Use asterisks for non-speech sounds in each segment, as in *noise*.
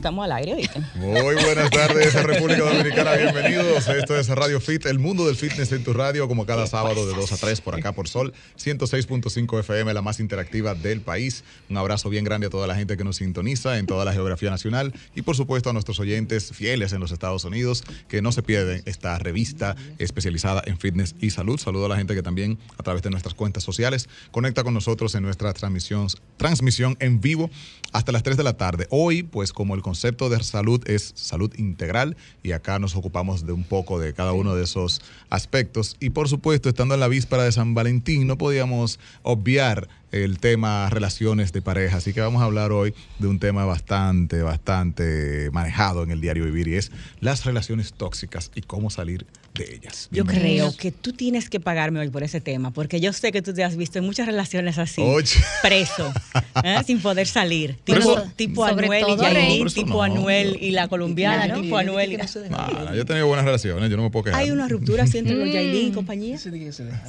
Estamos al aire, ¿viste? Muy buenas tardes, *laughs* República Dominicana. Bienvenidos. Esto es Radio Fit, el mundo del fitness en tu radio, como cada sábado de 2 a 3 por acá por Sol 106.5 FM, la más interactiva del país. Un abrazo bien grande a toda la gente que nos sintoniza en toda la geografía nacional y, por supuesto, a nuestros oyentes fieles en los Estados Unidos que no se pierden esta revista especializada en fitness y salud. Saludo a la gente que también, a través de nuestras cuentas sociales, conecta con nosotros en nuestra transmisión, transmisión en vivo hasta las 3 de la tarde. Hoy, pues, como el concepto de salud es salud integral y acá nos ocupamos de un poco de cada uno de esos aspectos. Y por supuesto, estando en la víspera de San Valentín, no podíamos obviar el tema relaciones de pareja. Así que vamos a hablar hoy de un tema bastante, bastante manejado en el diario vivir y es las relaciones tóxicas y cómo salir de ellas. Yo creo que tú tienes que pagarme hoy por ese tema, porque yo sé que tú te has visto en muchas relaciones así, Oye. preso, ¿eh? *laughs* sin poder salir. Tipo, Anuel y Yailin, tipo no. Anuel y la colombiana, tipo Anuel. y- yo he tenido buenas relaciones, yo no me puedo quejar. Hay una ruptura así entre los Mm. Yailin y compañía. Sí,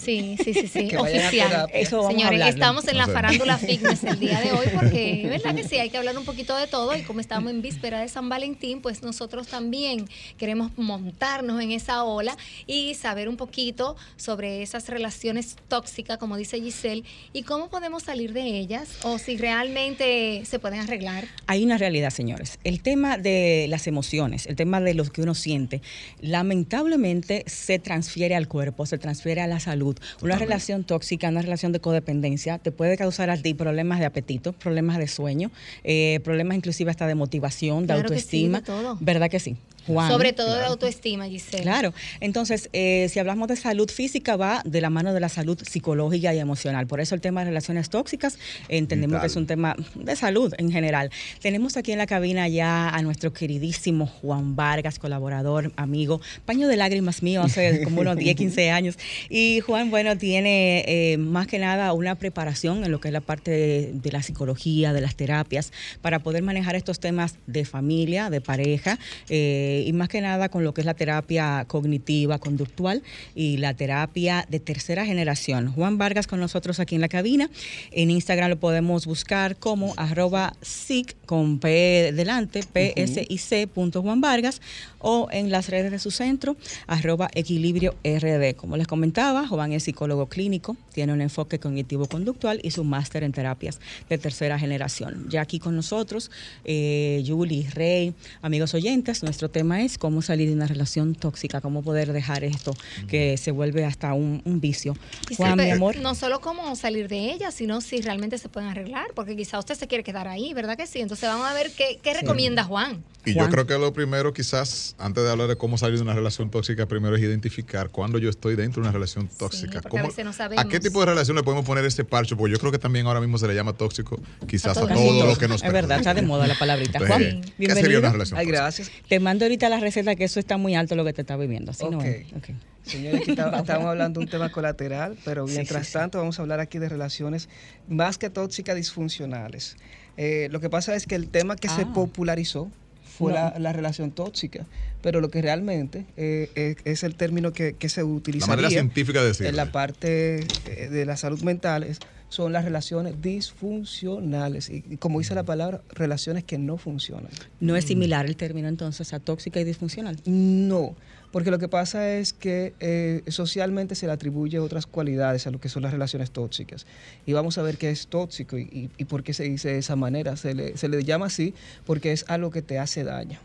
sí, sí, sí, *laughs* oficial. Eso vamos Señores, estamos en la sé. farándula fitness el día de hoy *laughs* porque, ¿verdad que sí? Hay que hablar un poquito de todo y como estamos en víspera de San Valentín, pues nosotros también queremos montarnos en esa ola y saber un poquito sobre esas relaciones tóxicas, como dice Giselle, y cómo podemos salir de ellas o si realmente se pueden arreglar. Hay una realidad, señores. El tema de las emociones, el tema de lo que uno siente, lamentablemente se transfiere al cuerpo, se transfiere a la salud. Una relación tóxica, una relación de codependencia, te puede causar a ti problemas de apetito, problemas de sueño, eh, problemas inclusive hasta de motivación, de Claro que sí, autoestima. de todo. ¿Verdad que sí? Juan. Sobre todo de autoestima, Giselle. Claro, entonces, eh, si hablamos de salud física, va de la mano de la salud psicológica y emocional. Por eso el tema de relaciones tóxicas, entendemos Vital. que es un tema de salud en general. Tenemos aquí en la cabina ya a nuestro queridísimo Juan Vargas, colaborador, amigo, paño de lágrimas mío hace como unos 10, 15 *laughs* años. Y Juan, bueno, tiene eh, más que nada una preparación en lo que es la parte de, de la psicología, de las terapias, para poder manejar estos temas de familia, de pareja, eh, y más que nada con lo que es la terapia cognitiva, conductual y la terapia de tercera generación. Juan Vargas con nosotros aquí en la cabina. En Instagram lo podemos buscar como arroba sic con P delante, PSIC punto Juan Vargas, o en las redes de su centro, arroba equilibrio RD. Como les comentaba, Juan es psicólogo clínico, tiene un enfoque cognitivo-conductual y su máster en terapias de tercera generación. Ya aquí con nosotros, eh, Julie, Rey, amigos oyentes, nuestro tema es cómo salir de una relación tóxica, cómo poder dejar esto que se vuelve hasta un, un vicio. Y Juan, siempre- mi amor. No solo cómo salir de ella, sino si realmente se pueden arreglar, porque quizá usted se quiere quedar ahí, ¿verdad que sí? Entonces vamos a ver qué, qué recomienda Juan. Y Juan. yo creo que lo primero, quizás, antes de hablar de cómo salir de una relación tóxica, primero es identificar cuándo yo estoy dentro de una relación tóxica. a ¿Cómo- veces no. ¿A qué tipo de relación le podemos poner ese parche? Porque yo creo que también ahora mismo se le llama tóxico, quizás a todo. todo lo que nos Es verdad, está de moda la palabrita. *laughs* Entonces, Juan, ¿Qué sería una relación Ay, tóxica? gracias. Te mando ahorita la receta que eso está muy alto lo que te está viviendo. ¿sí no Ok. es? Ok. Señores, aquí está- *laughs* estamos hablando de un tema colateral, pero mientras sí, sí. tanto vamos a hablar aquí de relaciones más que tóxicas, disfuncionales. Eh, lo que pasa es que el tema que se Ah. popularizó fue No. la, la relación tóxica, pero lo que realmente eh, es, es el término que, que se utiliza La manera científica de decirlo. en la parte eh, de la salud mental es- son las relaciones disfuncionales y, y como dice la palabra, relaciones que no funcionan. No es similar el término entonces a tóxica y disfuncional. No, porque lo que pasa es que eh, socialmente se le atribuye otras cualidades a lo que son las relaciones tóxicas. Y vamos a ver qué es tóxico y, y- y por qué se dice de esa manera. Se le, se le llama así porque es algo que te hace daño.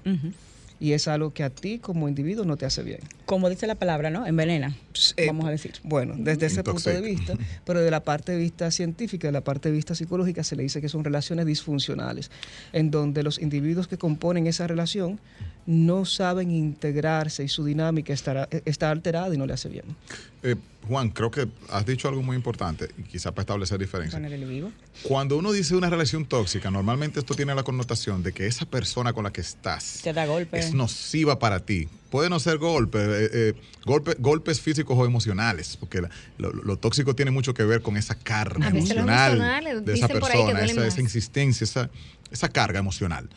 Y es algo que a ti como individuo no te hace bien. Como dice la palabra, ¿no? Envenena, Eh, vamos a decir. Bueno, desde ese punto de vista, pero de la parte de vista científica, de la parte de vista psicológica, se le dice que son relaciones disfuncionales, en donde los individuos que componen esa relación no saben integrarse y su dinámica estará, está alterada y no le hace bien. Eh, Juan, creo que has dicho algo muy importante y quizá para establecer diferencia. Poner el vivo. Cuando uno dice una relación tóxica, normalmente esto tiene la connotación de que esa persona con la que estás Te da golpe. es nociva para ti. Puede no ser golpe, eh, eh, golpe- golpes físicos o emocionales, porque la- lo, lo tóxico tiene mucho que ver con esa carga emocional de esa persona, esa, esa insistencia, esa, esa carga emocional.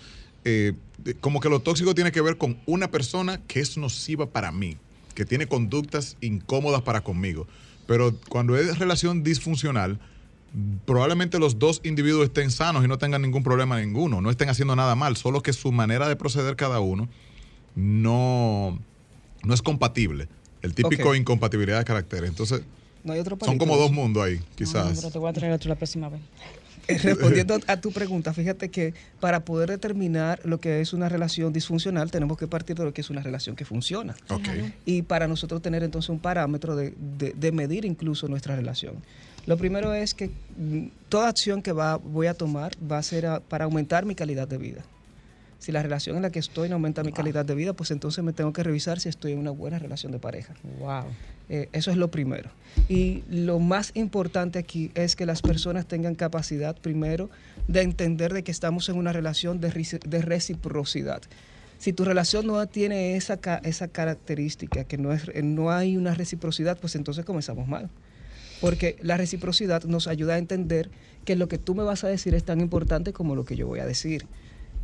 Eh, como que lo tóxico tiene que ver con una persona que es nociva para mí, que tiene conductas incómodas para conmigo. Pero cuando es relación disfuncional, probablemente los dos individuos estén sanos y no tengan ningún problema ninguno, no estén haciendo nada mal, solo que su manera de proceder cada uno no, no es compatible. El típico incompatibilidad de caracteres. Entonces, No hay otro son como dos mundos ahí, No, quizás. pero te voy a traer otro la próxima vez. Respondiendo *laughs* a tu pregunta, fíjate que para poder determinar lo que es una relación disfuncional, tenemos que partir de lo que es una relación que funciona. Y para nosotros tener entonces un parámetro de, de- de medir incluso nuestra relación. Lo primero es que mm, toda acción que va, voy a tomar va a ser a- para aumentar mi calidad de vida. Si la relación en la que estoy no aumenta mi calidad de vida, pues entonces me tengo que revisar si estoy en una buena relación de pareja. Wow. Eh, eso es lo primero. Y lo más importante aquí es que las personas tengan capacidad, primero, de entender de que estamos en una relación de, de reciprocidad. Si tu relación no tiene esa, ca- esa característica, que no, es, no hay una reciprocidad, pues entonces comenzamos mal. Porque la reciprocidad nos ayuda a entender que lo que tú me vas a decir es tan importante como lo que yo voy a decir.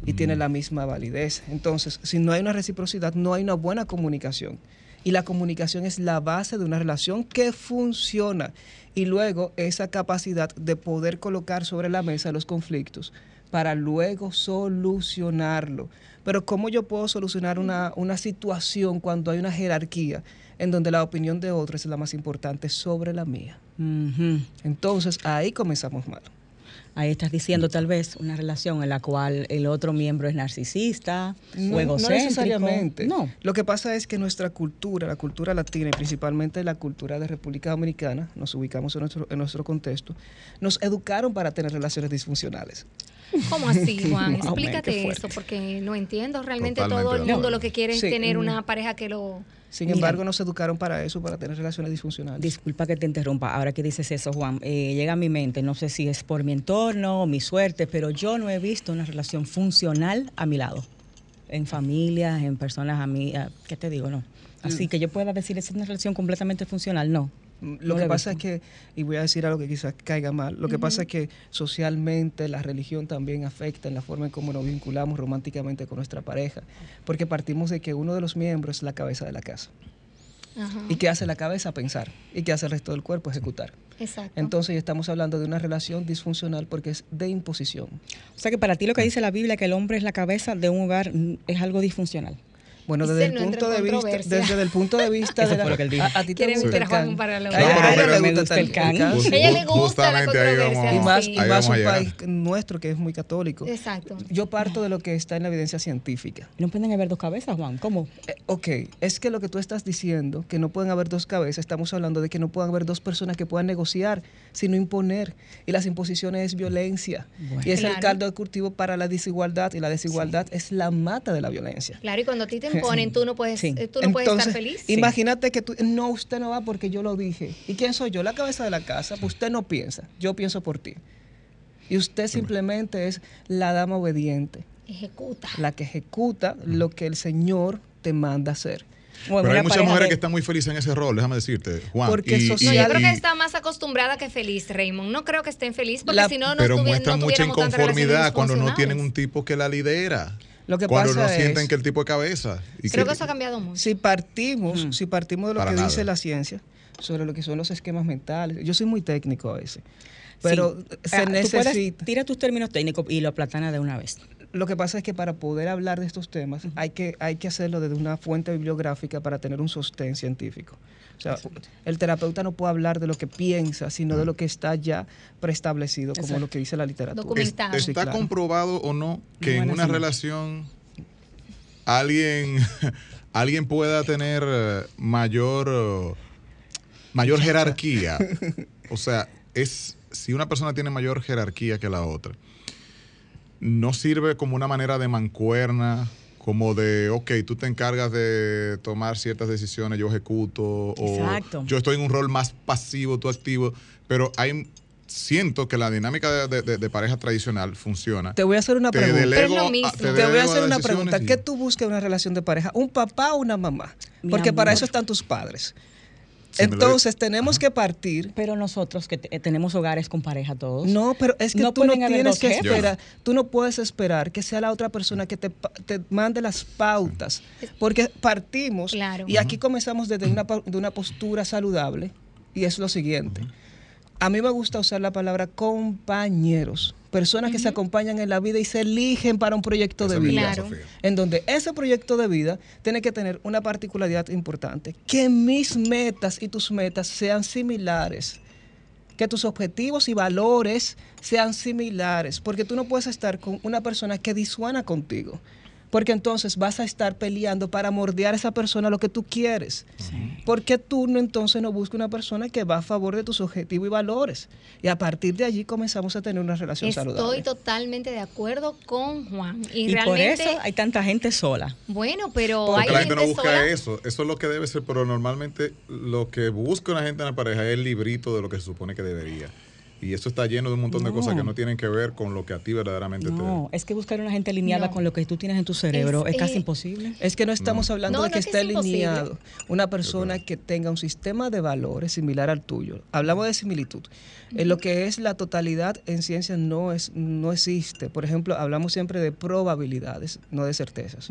Y tiene la misma validez. Entonces, si no hay una reciprocidad, no hay una buena comunicación. Y la comunicación es la base de una relación que funciona. Y luego esa capacidad de poder colocar sobre la mesa los conflictos para luego solucionarlo. Pero ¿cómo yo puedo solucionar una, una situación cuando hay una jerarquía en donde la opinión de otro es la más importante sobre la mía? Entonces ahí comenzamos mal. Ahí estás diciendo tal vez una relación en la cual el otro miembro es narcisista, No, o no egocéntrico. necesariamente. No. Lo que pasa es que nuestra cultura, la cultura latina y principalmente la cultura de República Dominicana, nos ubicamos en nuestro, en nuestro contexto, nos educaron para tener relaciones disfuncionales. ¿Cómo así, *laughs* Juan? Explícate eso, porque no entiendo. Realmente Totalmente todo el mundo lo que quiere es Sí, tener una pareja que lo... Sin Mira. embargo, nos educaron para eso, para tener relaciones disfuncionales. Disculpa que te interrumpa, ahora que dices eso, Juan, eh, llega a mi mente, no sé si es por mi entorno o mi suerte, pero yo no he visto una relación funcional a mi lado, en familias, en personas a mí, ah, ¿qué te digo? No. Así que yo pueda decir, es una relación completamente funcional, no. Mm, No Lo que pasa es que, y voy a decir algo que quizás caiga mal, lo que pasa es que socialmente la religión también afecta en la forma en cómo nos vinculamos románticamente con nuestra pareja, porque partimos de que uno de los miembros es la cabeza de la casa. Ajá. ¿Y qué hace la cabeza? Pensar. ¿Y qué hace el resto del cuerpo? Ejecutar. Exacto. Entonces estamos hablando de una relación disfuncional porque es de imposición. O sea que para ti lo que dice la Biblia, que el hombre es la cabeza de un hogar, mm, es algo disfuncional. Bueno, desde el punto de vista, desde el punto de vista de la, fue lo que él dijo. a, a ti te gusta meter a para la- A- No, a pero ella le gusta el can. ella le gusta la controversia. Y más, y un país nuestro que es muy católico. Exacto. Yo parto de lo que está en la evidencia científica. No pueden haber dos cabezas, Juan, ¿cómo? Eh, ok, es que lo que tú estás diciendo, que no pueden haber dos cabezas, estamos hablando de que no pueden haber dos personas que puedan negociar, sino imponer. Y las imposiciones es violencia. Bueno. Y es el caldo de cultivo para la desigualdad. Y la desigualdad es la mata de la violencia. Claro, y cuando a ti te imponen, tú no puedes, Sí. eh, tú no puedes estar Entonces, feliz. Imagínate que tú, no, usted no va porque yo lo dije. ¿Y quién soy yo? La cabeza de la casa. Pues usted no piensa, yo pienso por ti. Y usted simplemente es la dama obediente, Ejecuta. la que ejecuta lo que el Señor te manda hacer. Pero hay muchas mujeres de- que están muy felices en ese rol, déjame decirte, Juan. Porque y- social- yo creo que está más acostumbrada que feliz, Raymond. No creo que estén feliz porque La- si no, no pero muestran no mucha inconformidad cuando no tienen un tipo que la lidera. Lo que cuando pasa no sienten que el tipo es cabeza. Y Creo que eso ha cambiado mucho. Si partimos, si partimos de lo Para que nada. dice la ciencia sobre lo que son los esquemas mentales, yo soy muy técnico a veces, pero Sí. se Ah, tú puedes- necesita. tira tus términos técnicos y lo aplatana de una vez. Lo que pasa es que para poder hablar de estos temas hay que, hay que hacerlo desde una fuente bibliográfica para tener un sostén científico. O sea, el terapeuta no puede hablar de lo que piensa, sino de lo que está ya preestablecido, como lo que dice la literatura. Document- Es- Comentado. ¿Está Sí, claro. comprobado o no que en una relación alguien, *laughs* alguien pueda tener eh, mayor, eh, mayor jerarquía? *laughs* O sea, es si una persona tiene mayor jerarquía que la otra, no sirve como una manera de mancuerna como de, ok, tú te encargas de tomar ciertas decisiones, yo ejecuto, Exacto. o yo estoy en un rol más pasivo, tú activo, pero hay siento que la dinámica de, de- de pareja tradicional funciona. Te voy a hacer una Te pregunta. delego Pero mismo. te Te voy a hacer una pregunta. y- ¿Qué tú buscas en una relación de pareja? ¿Un papá o una mamá? Mi Porque para eso están tus padres. Entonces tenemos que partir. Pero nosotros que te- tenemos hogares con pareja todos. No, pero es que No tú no tienes que esperar, tú no puedes esperar que sea la otra persona que te, te mande las pautas, porque partimos Claro. y aquí comenzamos desde una, de una postura saludable y es lo siguiente. A mí me gusta usar la palabra compañeros, personas que se acompañan en la vida y se eligen para un proyecto de Esa vida. Claro. En donde ese proyecto de vida tiene que tener una particularidad importante, que mis metas y tus metas sean similares, que tus objetivos y valores sean similares, porque tú no puedes estar con una persona que disuana contigo, porque entonces vas a estar peleando para mordear a esa persona lo que tú quieres. Porque tú no entonces no buscas una persona que va a favor de tus objetivos y valores. Y a partir de allí comenzamos a tener una relación Estoy saludable. totalmente de acuerdo con Juan. Y, Y, por realmente, eso hay tanta gente sola. bueno, pero Porque hay la gente no gente busca sola. eso. Eso es lo que debe ser, pero normalmente lo que busca una gente en la pareja es el librito de lo que se supone que debería. Y eso está lleno de un montón de No. cosas que no tienen que ver con lo que a ti verdaderamente No, es que buscar una gente alineada No. con lo que tú tienes en tu cerebro es, Es, casi eh, imposible. Es que no estamos hablando No, de no que es que esté es imposible. alineado una persona que tenga un sistema de valores similar al tuyo. Hablamos de similitud. En lo que es la totalidad en ciencias no es no existe. Por ejemplo, hablamos siempre de probabilidades, no de certezas.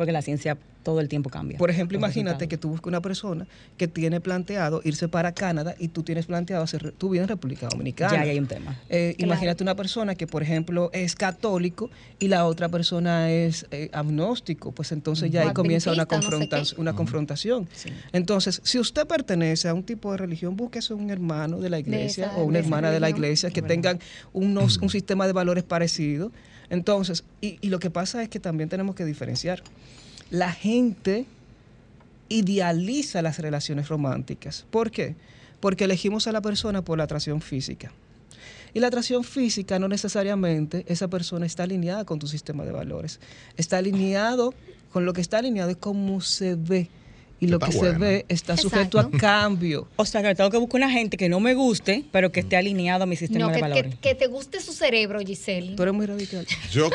Porque la ciencia todo el tiempo cambia. Por ejemplo, imagínate que tú buscas una persona que tiene planteado irse para Canadá y tú tienes planteado hacer tu vida en República Dominicana. Ya ahí hay un tema. Eh, Claro. Imagínate una persona que, por ejemplo, es católico y la otra persona es eh, agnóstico, pues entonces ya O ahí comienza una, adventista, no sé confronta- una confrontación. Entonces, si usted pertenece a un tipo de religión, búsquese un hermano de la iglesia esa- o una de hermana de la iglesia que tengan unos, un sistema de valores parecido. Entonces, y, lo que pasa es que también tenemos que diferenciar. La gente idealiza las relaciones románticas. ¿Por qué? Porque elegimos a la persona por la atracción física. Y la atracción física no necesariamente esa persona está alineada con tu sistema de valores. Está alineado con lo que está alineado es cómo se ve. Y lo Está que se bueno. ve está sujeto Exacto. a cambio. O sea, que tengo que buscar una gente que no me guste, pero que esté alineado a mi sistema No, de que, valores. que, que te guste su cerebro, Giselle. Tú eres muy radical. Yo,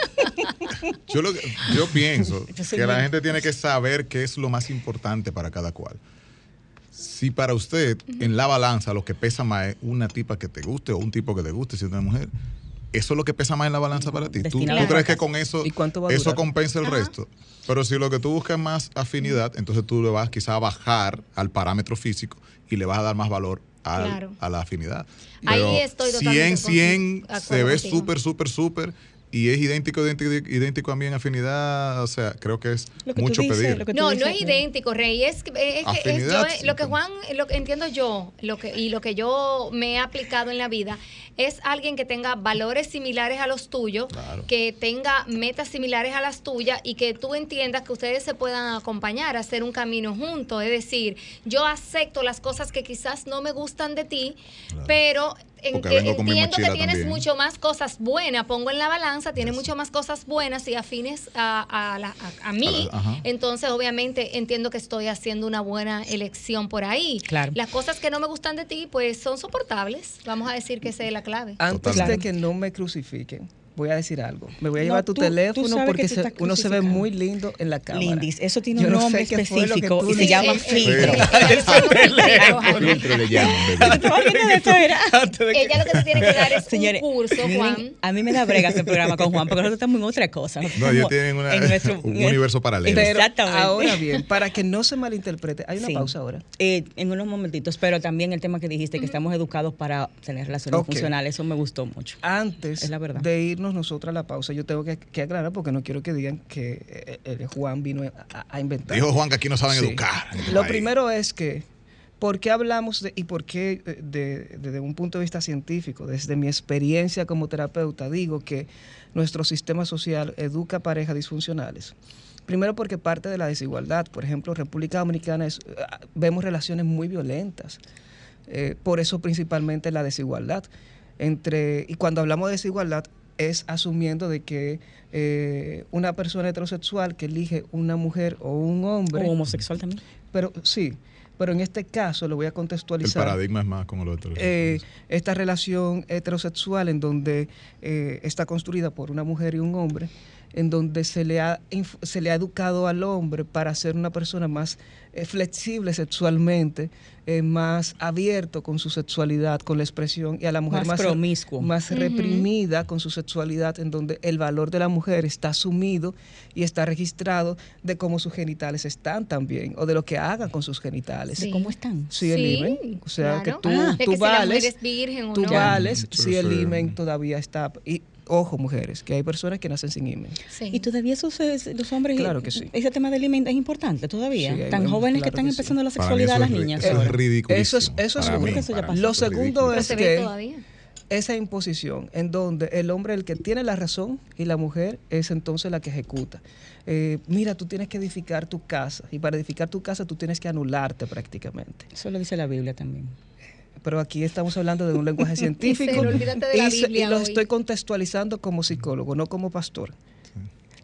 yo, lo que- yo *laughs* pienso Yo que la gente tiene que saber qué es lo más importante para cada cual. Si para usted en la balanza lo que pesa más es una tipa que te guste o un tipo que te guste, si es una mujer, eso es lo que pesa más en la balanza para ti. ¿Tú, crees que con eso ¿Y cuánto va a eso compensa el Ajá. resto? Pero si lo que tú buscas es más afinidad, entonces tú le vas quizá a bajar al parámetro físico y le vas a dar más valor al- Claro. a la afinidad. Ahí estoy totalmente 100, 100 con- de se ve súper, súper, súper y es idéntico, idéntico, idéntico a mí en afinidad. O sea, creo que es Lo que mucho dices, pedir. lo que tú No, no es idéntico, Rey. Es, que- es que es yo- lo que. Juan, lo que entiendo yo, lo que y lo que yo me he aplicado en la vida es alguien que tenga valores similares a los tuyos, Claro. que tenga metas similares a las tuyas y que tú entiendas que ustedes se puedan acompañar, hacer un camino juntos. Es decir, yo acepto las cosas que quizás no me gustan de ti, pero en- entiendo que tienes también. mucho más cosas buenas, pongo en la balanza, tienes Eso. mucho más cosas buenas y afines a, a la- a- a mí. A la- ajá. Entonces, obviamente, entiendo que estoy haciendo una buena elección por ahí. Claro. Las cosas que no me gustan de ti, pues son soportables. Vamos a decir que esa es la clave. Antes Totalmente. de que no me crucifiquen, voy a decir algo. Me voy a No, llevar tu tú- tú teléfono porque se- uno se ve muy lindo en la cámara. Lindis, eso tiene Yo un no nombre sé específico y se *laughs* llama filtro. Filtro le llaman, *laughs* Ella lo que te tiene que dar es Señores, un curso, miren, Juan. a mí me da brega ese programa con Juan, porque nosotros estamos en otra cosa. No, ellos tienen una- en nuestro- *laughs* un universo paralelo. Pero Exactamente. ahora bien, para que no se malinterprete, hay una Sí. pausa ahora. Eh, en unos momentitos, pero también el tema que dijiste, que estamos educados para tener relaciones funcionales, eso me gustó mucho. Antes Es la verdad. de irnos nosotros a la pausa, yo tengo que, que aclarar porque no quiero que digan que eh, Juan vino a, a inventar. Dijo Juan que aquí no saben Sí. educar. este Lo país. primero es que, ¿por qué hablamos de, y por qué eh, de- desde un punto de vista científico, desde mi experiencia como terapeuta, digo que nuestro sistema social educa parejas disfuncionales? Primero porque parte de la desigualdad. Por ejemplo, República Dominicana es, eh, vemos relaciones muy violentas. Eh, por eso principalmente la desigualdad. Entre, y cuando hablamos de desigualdad, es asumiendo de que eh, una persona heterosexual que elige una mujer o un hombre, O homosexual también. pero sí, pero en este caso lo voy a El contextualizar. paradigma es más como lo otro. Eh, esta relación heterosexual en donde eh, está construida por una mujer y un hombre, en donde se le ha, se le ha educado al hombre para ser una persona más eh, flexible sexualmente, eh, más abierto con su sexualidad, con la expresión, y a la mujer Más más, promiscuo. más reprimida con su sexualidad, en donde el valor de la mujer está asumido y está registrado de cómo sus genitales están también, o de lo que hagan con sus genitales. Sí. ¿Cómo están? Si el Sí, imen, o sea, claro. que tú, Ah. De tú que si la mujer vales, es virgen o tú no. vales Pero si el ese- imen todavía está. Y ojo, mujeres, que hay personas que nacen sin imen. Sí. Y todavía esos, es- los hombres, Claro que sí. ese tema del alimento es importante todavía. Sí, Tan jóvenes que están que sí. empezando la sexualidad eso las niñas. Eso es ridículo. Eso es- eso es mí, Eso ya pasó. Lo segundo es se que todavía. esa imposición en donde el hombre es el que tiene la razón y la mujer es entonces la que ejecuta. Eh, mira, tú tienes que edificar tu casa y para edificar tu casa tú tienes que anularte prácticamente. Eso lo dice la Biblia también. Pero aquí estamos hablando de un lenguaje *laughs* científico y, y lo hoy. estoy contextualizando como psicólogo, no como pastor.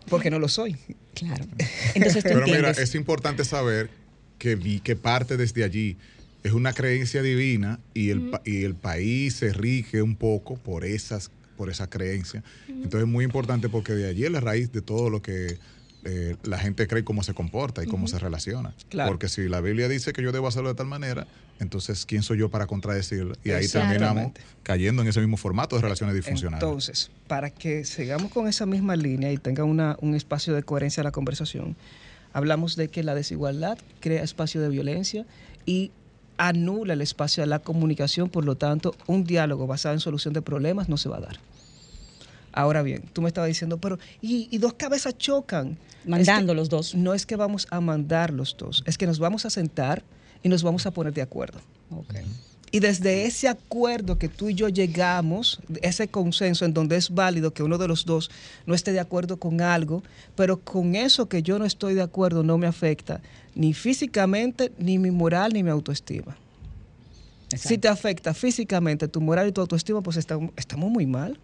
Porque no lo soy. Claro. *laughs* Entonces tú Pero mira, es importante saber que, vi, que parte desde allí es una creencia divina y el, y el país se rige un poco por esas por esa creencia. Entonces es muy importante porque de allí es la raíz de todo lo que eh, la gente cree cómo se comporta y cómo se relaciona. Claro. Porque si la Biblia dice que yo debo hacerlo de tal manera, entonces ¿quién soy yo para contradecirlo? Y ahí terminamos cayendo en ese mismo formato de relaciones disfuncionales. Entonces, para que sigamos con esa misma línea y tenga una- un espacio de coherencia a la conversación, hablamos de que la desigualdad crea espacio de violencia y anula el espacio de la comunicación, por lo tanto, un diálogo basado en solución de problemas no se va a dar. Ahora bien, tú me estabas diciendo, pero y, y dos cabezas chocan. Mandando Es que los dos. No es que vamos a mandar los dos, es que nos vamos a sentar y nos vamos a poner de acuerdo. Y desde ese acuerdo que tú y yo llegamos, ese consenso en donde es válido que uno de los dos no esté de acuerdo con algo, pero con eso que yo no estoy de acuerdo no me afecta ni físicamente, ni mi moral, ni mi autoestima. Si te afecta físicamente tu moral y tu autoestima, pues estamos, estamos muy mal.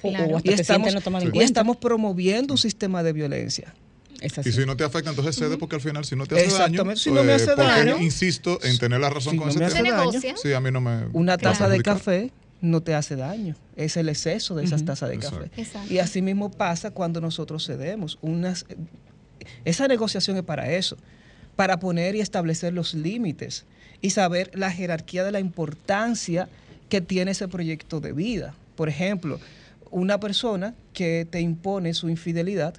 Claro. o Y no estamos promoviendo un sistema de violencia. Es así. Y si no te afecta, entonces cede porque al final, si no te hace daño, Exactamente, si no me hace ¿por qué daño? insisto en tener la razón Si con no ese me tema. daño. Sí, a mí no me. Una taza de café no te hace daño, es el exceso de esas tazas de Exacto. café. Exacto. Y así mismo pasa cuando nosotros cedemos. Unas, esa negociación es para eso, para poner y establecer los límites y saber la jerarquía de la importancia que tiene ese proyecto de vida. Por ejemplo, una persona que te impone su infidelidad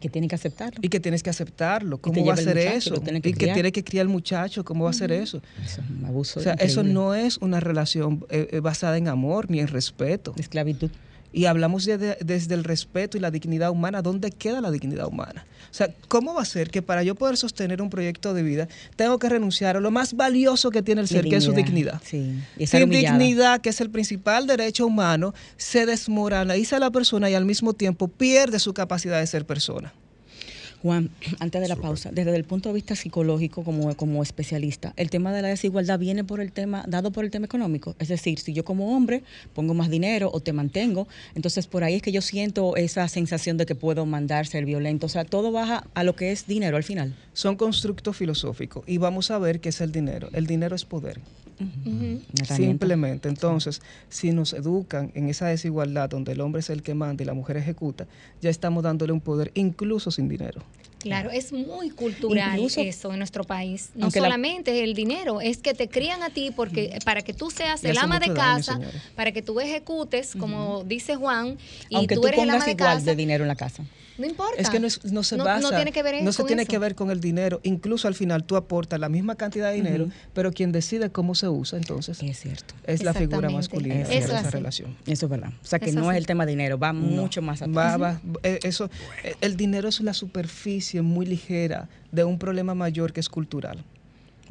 que tienen que aceptarlo. y que tienes que aceptarlo. ¿Cómo va a ser eso? tiene que y que tiene que criar el muchacho, ¿cómo va a ser eso? Eso es un abuso. O sea, eso no es una relación eh, eh, basada en amor ni en respeto. Esclavitud. Y hablamos de- de- desde el respeto y la dignidad humana. ¿Dónde queda la dignidad humana? O sea, ¿cómo va a ser que para yo poder sostener un proyecto de vida tengo que renunciar a lo más valioso que tiene el ser, que es su dignidad? Sí. Y Sin humillada. dignidad, que es el principal derecho humano, se desmoraliza la persona y al mismo tiempo pierde su capacidad de ser persona. Juan, antes de la pausa, desde el punto de vista psicológico como, como especialista, el tema de la desigualdad viene por el tema, dado por el tema económico. Es decir, si yo como hombre pongo más dinero o te mantengo, entonces por ahí es que yo siento esa sensación de que puedo mandar, ser violento. O sea, todo baja a lo que es dinero al final. Son constructos filosóficos y vamos a ver qué es el dinero. El dinero es poder. Simplemente. Entonces, si nos educan en esa desigualdad donde el hombre es el que manda y la mujer ejecuta, ya estamos dándole un poder incluso sin dinero. Claro, es muy cultural Incluso- eso en nuestro país. No la- solamente el dinero, es que te crían a ti porque para que tú seas el ama de daño, casa, para que tú ejecutes, como dice Juan, y Aunque tú, tú, eres el ama de igual casa. de dinero en la casa. No importa. Es que no, es- no se No- basa, no tiene que ver en- no se con tiene eso. que ver con el dinero. Incluso al final tú aportas la misma cantidad de dinero, pero quien decide cómo se usa, entonces, Es cierto. es la figura masculina de es esa así. relación. Eso es verdad. O sea, que no así. es el tema dinero, va mucho más atrás. Va- va- eh, eso, eh, el dinero es la superficie muy ligera de un problema mayor que es cultural.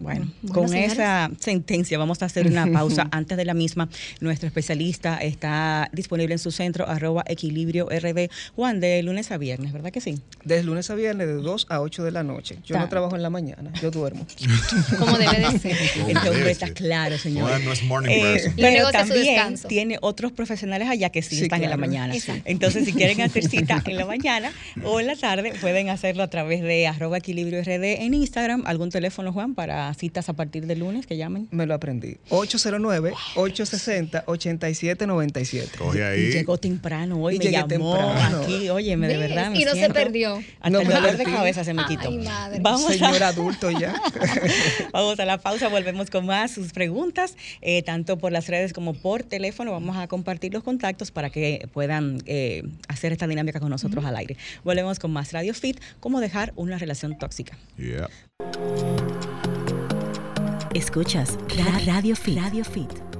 Bueno, Bueno, con señores. esa sentencia vamos a hacer una pausa antes de la misma. Nuestro especialista está disponible en su centro, arroba equilibrio RD, Juan, de lunes a viernes, ¿verdad que sí? Desde lunes a viernes de 2 a 8 de la noche. Yo no trabajo en la mañana, yo duermo. *laughs* Como debe de ser. Este hombre está claro, señor. No es morning Eh, pero también tiene otros profesionales allá que sí, Sí, están en la mañana. Exacto. Entonces, si quieren hacer *laughs* cita en la mañana o en la tarde, pueden hacerlo a través de arroba equilibrio RD en Instagram. ¿Algún teléfono, Juan, para citas a partir del lunes que llamen? Me lo aprendí. 809-860-8797. Coge Y ahí. llegó temprano hoy, Y me llamó temprano. aquí, óyeme, de verdad. me Y no se perdió. Hasta No el dolor de cabeza se me Ay, quitó. madre. Vamos Señor a, adulto ya. *laughs* vamos a la pausa, volvemos con más sus preguntas, eh, tanto por las redes como por teléfono. Vamos a compartir los contactos para que puedan eh, hacer esta dinámica con nosotros al aire. Volvemos con más Radio Fit, cómo dejar una relación tóxica. Yeah. Escuchas Ra- Radio Fit. Radio Fit.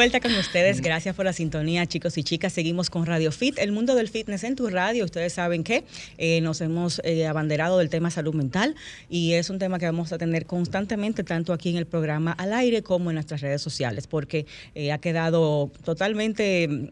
Vuelta con ustedes, gracias por la sintonía, chicos y chicas. Seguimos con Radio Fit, el mundo del fitness en tu radio. Ustedes saben que eh, nos hemos eh, abanderado del tema salud mental y es un tema que vamos a tener constantemente, tanto aquí en el programa al aire como en nuestras redes sociales, porque eh, ha quedado totalmente mm,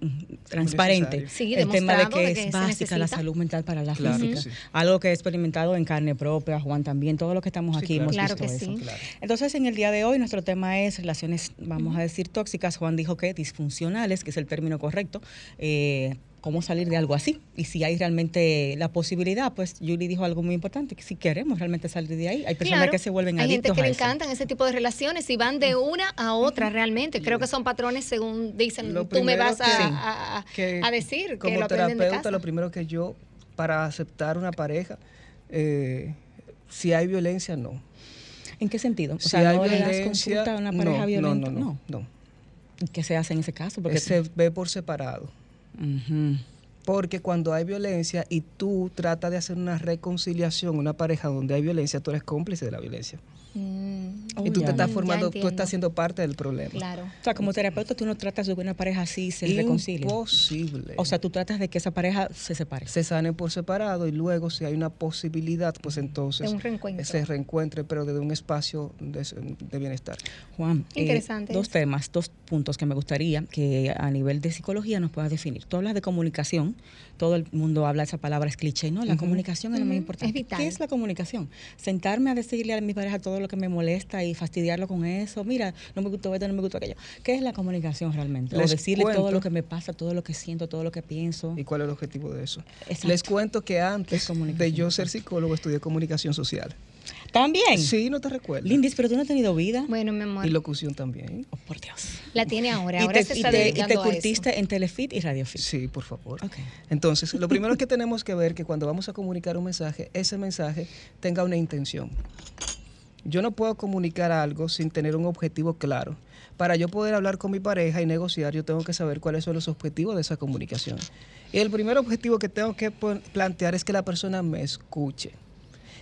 transparente. Sí, el tema de que de es que básica la salud mental para la Claro física. sí. Algo que he experimentado en carne propia, Juan también, todo lo que estamos Sí, aquí claro. hemos Claro visto que eso. sí. Claro. Entonces, en el día de hoy, nuestro tema es relaciones, vamos a decir, tóxicas. Juan dijo que disfuncionales, que es el término correcto. Eh, cómo salir de algo así y si hay realmente la posibilidad, pues Julie dijo algo muy importante, que si queremos realmente salir de ahí, hay personas Claro, que se vuelven Hay gente adictos que a le eso. encantan ese tipo de relaciones y van de una a otra realmente. Creo que son patrones según dicen, Lo tú me vas a, que- a- a- que a decir que como lo aprenden de terapeuta casa. lo primero que yo para aceptar una pareja eh, si hay violencia no ¿En qué sentido? O si sea, hay no le das violencia consulta a una no, pareja no, violenta. no no no, ¿Y ¿Qué se hace en ese caso? Porque se ve por separado porque cuando hay violencia y tú tratas de hacer una reconciliación una pareja donde hay violencia tú eres cómplice de la violencia Mm, y tú ya. te estás formando tú estás siendo parte del problema claro. O sea, como terapeuta tú no tratas de que una pareja así se reconcilie. imposible O sea, tú tratas de que esa pareja se separe. se sanen por separado y luego si hay una posibilidad pues entonces De un reencuentro. se reencuentre pero desde un espacio de, de bienestar Juan, eh, Interesante dos temas, dos puntos que me gustaría que a nivel de psicología nos puedas definir. Tú hablas de comunicación, todo el mundo habla esa palabra, es cliché, ¿no? La comunicación es lo más importante. es vital. ¿Qué es la comunicación? Sentarme a decirle a mi pareja todo lo que me molesta y fastidiarlo con eso. Mira, no me gustó esto, no me gustó aquello. ¿Qué es la comunicación realmente? o Les decirle todo lo que me pasa, todo lo que siento, todo lo que pienso. ¿Y cuál es el objetivo de eso? Exacto. Les cuento que ¿Qué es antes de yo ser psicólogo estudié comunicación social. También. Sí, no te recuerdas. Lindis, pero tú no has tenido vida. Bueno, mi amor, Y locución también. Oh, por Dios. la tiene ahora. Y Ahora te, se y está te- y te dedicando a eso. curtiste en Telefit y Radio Fit. Sí, por favor. Ok. Entonces, lo *laughs* primero que tenemos que ver que cuando vamos a comunicar un mensaje, ese mensaje tenga una intención. Yo no puedo comunicar algo sin tener un objetivo claro. Para yo poder hablar con mi pareja y negociar, yo tengo que saber cuáles son los objetivos de esa comunicación. Y el primer objetivo que tengo que plantear es que la persona me escuche.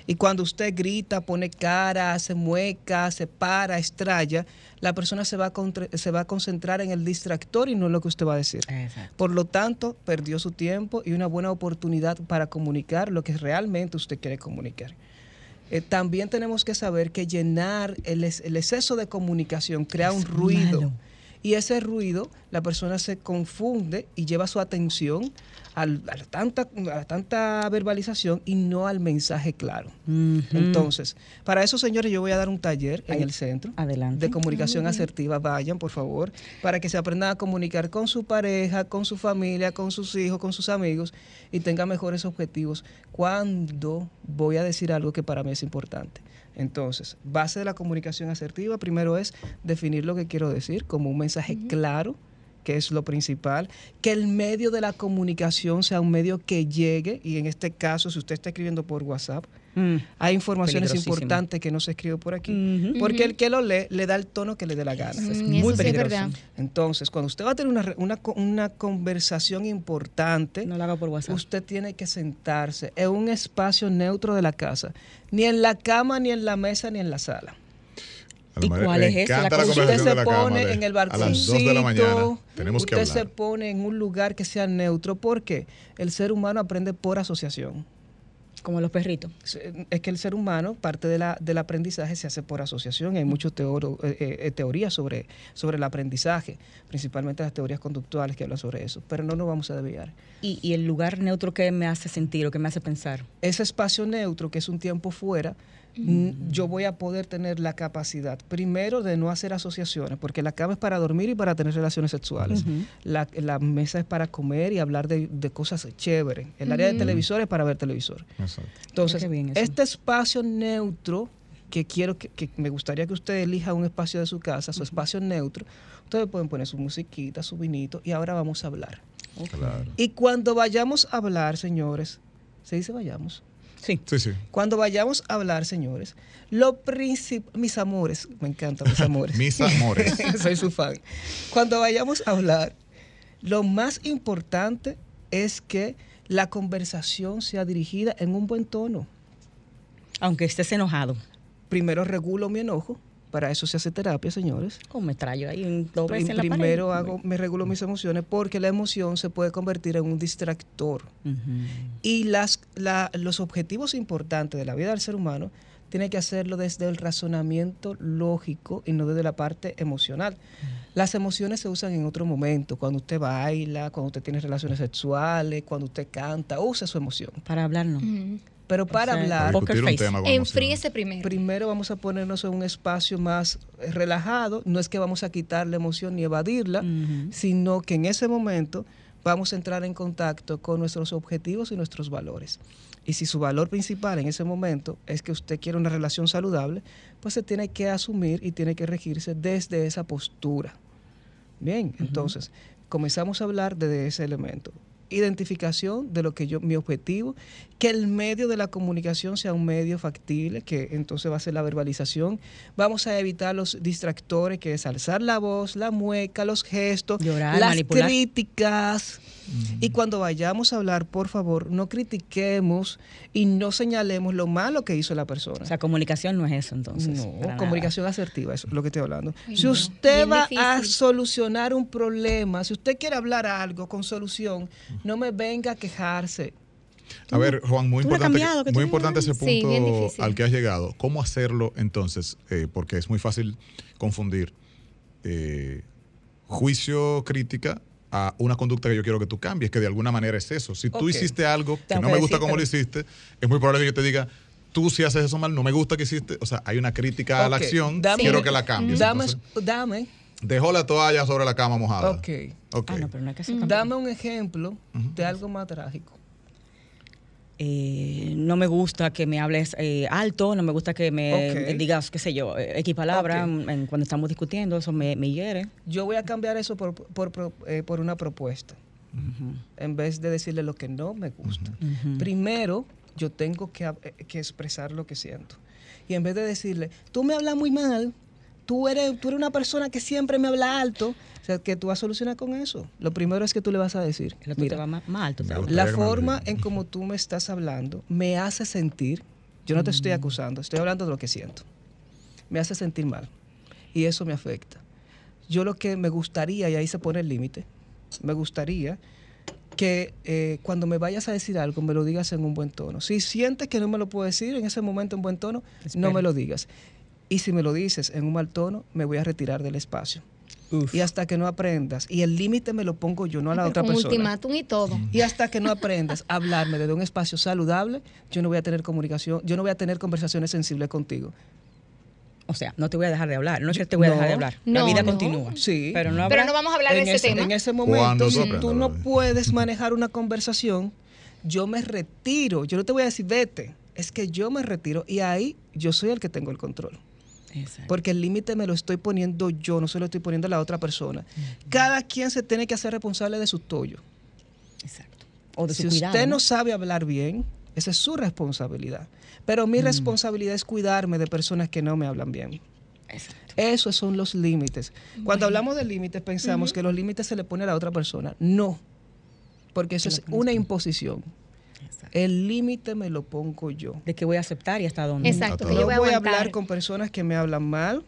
Y cuando usted grita, pone cara, hace mueca, se para, estrella, la persona se va, a contra- se va a concentrar en el distractor y no en lo que usted va a decir. Exacto. Por lo tanto, perdió su tiempo y una buena oportunidad para comunicar lo que realmente usted quiere comunicar. Eh, también tenemos que saber que llenar el, ex- el exceso de comunicación crea un ruido. malo. Y ese ruido, la persona se confunde y lleva su atención al- a, la tanta, a la tanta verbalización y no al mensaje claro. Entonces, para eso, señores, yo voy a dar un taller en el centro adelante. de comunicación asertiva. Vayan, por favor, para que se aprendan a comunicar con su pareja, con su familia, con sus hijos, con sus amigos y tengan mejores objetivos cuando voy a decir algo que para mí es importante. Entonces, base de la comunicación asertiva, primero es definir lo que quiero decir como un mensaje claro que es lo principal, que el medio de la comunicación sea un medio que llegue, y en este caso, si usted está escribiendo por WhatsApp, Mm. hay informaciones importantes que no se escribe por aquí, porque el que lo lee le da el tono que le dé la gana. Mm, es eso muy sí es peligroso. verdad. Entonces, cuando usted va a tener una, re- una, una conversación importante, No lo haga por WhatsApp. usted tiene que sentarse en un espacio neutro de la casa, ni en la cama, ni en la mesa, ni en la sala. ¿Y madre- cuál es esa? La Usted se de la cama pone de- en el A las 2 balconcito, de la mañana tenemos que usted se hablar. pone en un lugar que sea neutro, porque el ser humano aprende por asociación. Como los perritos. Se- Es que el ser humano, parte de la, del aprendizaje se hace por asociación. Hay muchas teoro- eh, eh, teorías sobre, sobre el aprendizaje, principalmente las teorías conductuales que hablan sobre eso, pero no nos vamos a desviar. Y, y el lugar neutro que me hace sentir o que me hace pensar. Ese espacio neutro, que es un tiempo fuera, yo voy a poder tener la capacidad, primero, de no hacer asociaciones, porque la cama es para dormir y para tener relaciones sexuales. la, la mesa es para comer y hablar de, de cosas chéveres. El área de televisor es para ver televisor. Exacto. Entonces, bien este espacio neutro, que quiero que, que me gustaría que usted elija un espacio de su casa, su espacio neutro, ustedes pueden poner su musiquita, su vinito, y ahora vamos a hablar. Claro. Y cuando vayamos a hablar, señores, se dice vayamos. Sí. Sí, sí. Cuando vayamos a hablar, señores, lo principal, mis amores, me encantan mis amores. *laughs* Mis amores. *laughs* Soy su fan. Cuando vayamos a hablar, lo más importante es que la conversación sea dirigida en un buen tono. Aunque estés enojado. Primero regulo mi enojo, para eso se hace terapia, señores. O me traigo ahí un veces en la primero pared. hago, me regulo mis emociones porque la emoción se puede convertir en un distractor. Y las, la- los objetivos importantes de la vida del ser humano tiene que hacerlo desde el razonamiento lógico y no desde la parte emocional. Las emociones se usan en otro momento, cuando usted baila, cuando usted tiene relaciones sexuales, cuando usted canta, usa su emoción. Para hablarnos. Ujú. Pero para sea, hablar, Para Poker face. tema. Enfríese primero. primero vamos a ponernos en un espacio más eh, relajado. No es que vamos a quitar la emoción ni evadirla, sino que en ese momento vamos a entrar en contacto con nuestros objetivos y nuestros valores. Y si su valor principal en ese momento es que usted quiere una relación saludable, pues se tiene que asumir y tiene que regirse desde esa postura. Bien, entonces comenzamos a hablar de ese elemento. Identificación de lo que yo, mi objetivo, que el medio de la comunicación sea un medio factible, que entonces va a ser la verbalización. Vamos a evitar los distractores, que es alzar la voz, la mueca, los gestos, Llorar, las manipular. críticas. Y cuando vayamos a hablar, por favor, no critiquemos y no señalemos lo malo que hizo la persona. O sea, comunicación no es eso entonces. No, nada. comunicación asertiva, eso es lo que estoy hablando. Ay, si no, usted bien va a solucionar un problema, si usted quiere hablar algo con solución, no me venga a quejarse. A ver, Juan, muy tú importante, cambiado, muy tú- importante ese punto al que has llegado. ¿Cómo hacerlo entonces? Eh, porque es muy fácil confundir eh, juicio crítica a una conducta que yo quiero que tú cambies, que de alguna manera es eso. Si tú Ok. hiciste algo que Tengo no que me gusta como lo hiciste, es muy probable que yo te diga, tú si haces eso mal, no me gusta que hiciste. O sea, hay una crítica a la acción, dame- quiero que la cambies. Dame, Entonces, dame, dejó la toalla sobre la cama mojada. ok, Ok. Ah, no, pero no hay que hacer tampoco. dame un ejemplo de algo más trágico. Eh, no me gusta que me hables eh, alto, no me gusta que me eh, digas, qué sé yo, eh, X palabra Ok. en- cuando estamos discutiendo, eso me, me hiere. Yo voy a cambiar eso por, por, por, eh, por una propuesta, en vez de decirle lo que no me gusta. Primero, yo tengo que, eh, que expresar lo que siento. Y en vez de decirle, tú me hablas muy mal, tú eres, tú eres una persona que siempre me habla alto, o sea, que tú vas a solucionar con eso. Lo primero es que tú le vas a decir, mira, te va más, más alto. te Me habla. gusta. la forma en como tú me estás hablando me hace sentir, yo no te estoy acusando, estoy hablando de lo que siento, me hace sentir mal y eso me afecta. Yo lo que me gustaría, y ahí se pone el límite, me gustaría que eh, cuando me vayas a decir algo me lo digas en un buen tono. Si sientes que no me lo puedo decir en ese momento en buen tono, no me lo digas. Y si me lo dices en un mal tono, me voy a retirar del espacio. Y hasta que no aprendas, y el límite me lo pongo yo, no a la Pero otra con persona. ultimátum y todo. *laughs* Y hasta que no aprendas a hablarme desde un espacio saludable, yo no voy a tener comunicación, yo no voy a tener conversaciones sensibles contigo. O sea, no te voy a dejar de hablar, no es que te voy a dejar de hablar. la No, vida no. continúa. Sí. Pero no, Pero no vamos a hablar de en ese ese, tema. En ese Cuando momento, tú si tú no puedes manejar una conversación, yo me retiro. Yo no te voy a decir, vete. Es que yo me retiro y ahí yo soy el que tengo el control. Exacto. Porque el límite me lo estoy poniendo yo, no se lo estoy poniendo a la otra persona. Cada quien se tiene que hacer responsable de su tollo. Exacto. O de su Si cuidado, usted no sabe hablar bien, esa es su responsabilidad. Pero Mm. mi responsabilidad es cuidarme de personas que no me hablan bien. Exacto. Esos son los límites. Cuando hablamos de límites, pensamos que los límites se le pone a la otra persona. No, porque eso es una imposición. Exacto. El límite me lo pongo yo. De qué voy a aceptar y hasta dónde. Exacto, A que todo. yo No voy a voy a hablar con personas que me hablan mal.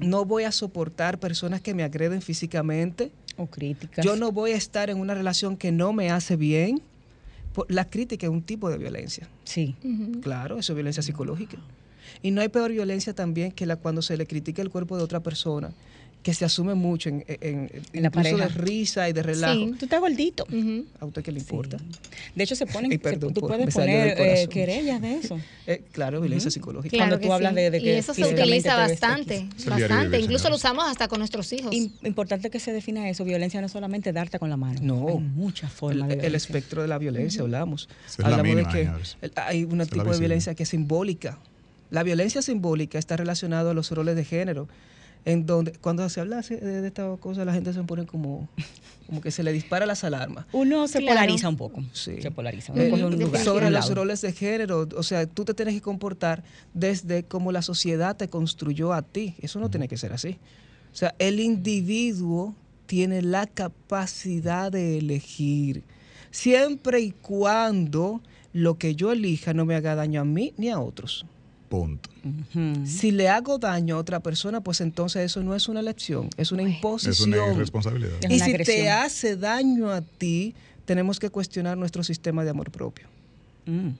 No voy a soportar personas que me agreden físicamente. O críticas. Yo no voy a estar en una relación que no me hace bien. Por- La crítica es un tipo de violencia. Sí. Claro, eso es violencia psicológica. Y no hay peor violencia también que la cuando se le critica el cuerpo de otra persona, que se asume mucho en, en, En la incluso de risa y de relajo. Sí. Tú estás gordito. ¿A usted qué le importa? De hecho, se ponen. *laughs* Se- perdón tú por- puedes poner eh, querellas de eso. *laughs* Eh, claro, violencia psicológica. Claro. Claro tú hablas de- de y que eso se utiliza bastante, el bastante. Incluso lo usamos hasta con nuestros hijos. Im- Importante que se defina eso. Violencia no es solamente darte con la mano. No. Hay muchas El, formas de el espectro de la violencia, hablamos. Es la hablamos mínima, de que el- hay un tipo de violencia que es simbólica. La violencia simbólica está relacionada a los roles de género, en donde cuando se habla de, de esta cosa la gente se pone como, como que se le dispara las alarmas. Uno se Claro. polariza un poco. Sí. Se polariza. Uno Eh, coge un lugar, sobre un los roles de género, o sea, tú te tienes que comportar desde cómo la sociedad te construyó a ti. Eso no tiene que ser así. O sea, el individuo tiene la capacidad de elegir, siempre y cuando lo que yo elija no me haga daño a mí ni a otros. Punto. Si le hago daño a otra persona, pues entonces eso no es una elección, es una Es imposición. una irresponsabilidad. Es Y una si agresión. te hace daño a ti, tenemos que cuestionar nuestro sistema de amor propio. Mm.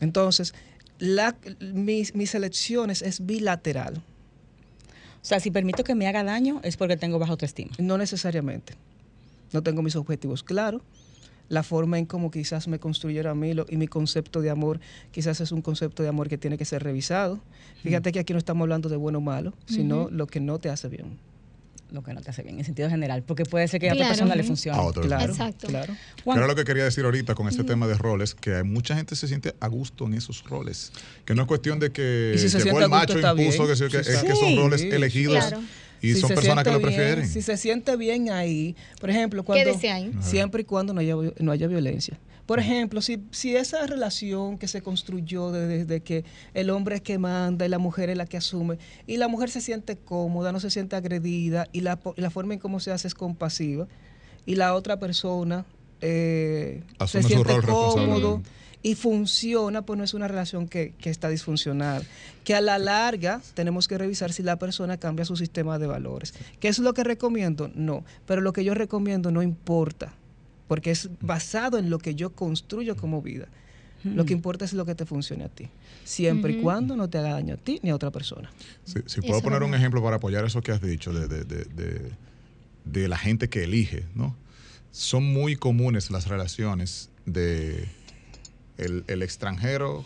Entonces, la, mis, mis elecciones es bilateral, O sea, si permito que me haga daño es porque tengo baja autoestima. no necesariamente. No tengo mis objetivos claros. La forma en cómo quizás me construyeron a mí lo- y mi concepto de amor, quizás es un concepto de amor que tiene que ser revisado. Fíjate que aquí no estamos hablando de bueno o malo, sino lo que no te hace bien. Lo que no te hace bien en sentido general. Porque puede ser que a otra persona le funcione. A otro. Claro, Exacto. claro. Juan, Era lo que quería decir ahorita con este tema de roles, que hay mucha gente se siente a gusto en esos roles. Que no es cuestión de que si llegó el macho impuso, que, sí, que- Sí, es que son sí. roles elegidos Claro. Y Si son se personas que lo siente bien, prefieren. Si se siente bien ahí, por ejemplo, cuando siempre y cuando no haya, no haya violencia. Por ejemplo, si, si esa relación que se construyó desde de que el hombre es que manda y la mujer es la que asume, y la mujer se siente cómoda, no se siente agredida, y la, po- la forma en cómo se hace es compasiva, y la otra persona eh, se su siente rol cómodo responsablemente. Y funciona, pues no es una relación que, que está disfuncional. Que a la larga tenemos que revisar si la persona cambia su sistema de valores. ¿Qué es lo que recomiendo? No, pero lo que yo recomiendo no importa, porque es basado en lo que yo construyo como vida. Lo que importa es lo que te funcione a ti, siempre y cuando no te haga daño a ti ni a otra persona. Si, si puedo Eso poner un ejemplo para apoyar eso que has dicho de, de- de- de- de la gente que elige, ¿no? Son muy comunes las relaciones de el, el extranjero,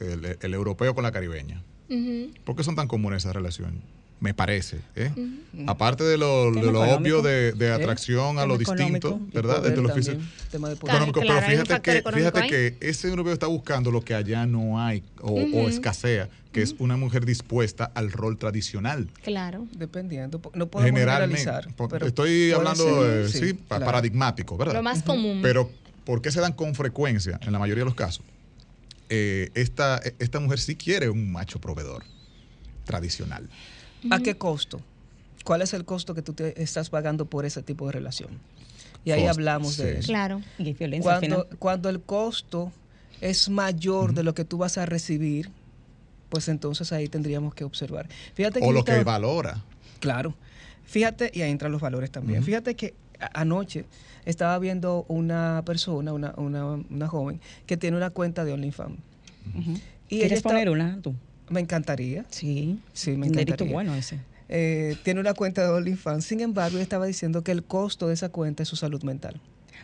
el, el europeo con la caribeña. Ujú. ¿Por qué son tan comunes esas relaciones? Me parece. ¿eh? Aparte de lo, de lo obvio de, de atracción a lo distinto, ¿verdad? Desde lo también, físico. tema de poder. Claro, económico, claro, pero fíjate que, económico fíjate ahí. que ese europeo está buscando lo que allá no hay o, escasea, que es una mujer dispuesta al rol tradicional. Claro. Dependiendo, no podemos Generalmente. generalizar. Pero Estoy hablando, ser, eh, sí, claro. paradigmático, ¿verdad? Lo más común. Pero, ¿por qué se dan con frecuencia, en la mayoría de los casos? Eh, esta, esta mujer sí quiere un macho proveedor tradicional. ¿A qué costo? ¿Cuál es el costo que tú te estás pagando por ese tipo de relación? Y ahí Costo, hablamos de eso. Claro. y violencia al Cuando, final. cuando el costo es mayor de lo que tú vas a recibir, pues entonces ahí tendríamos que observar. Fíjate O lo que estaba- valora. Claro. Fíjate, y ahí entran los valores también. Fíjate que anoche estaba viendo una persona, una, una, una joven, que tiene una cuenta de OnlyFans. Y ¿Quieres está- poner una tú? Me encantaría. Sí. Sí, me encantaría. bueno ese. Eh, tiene una cuenta de OnlyFans. Sin embargo, ella estaba diciendo que el costo de esa cuenta es su salud mental.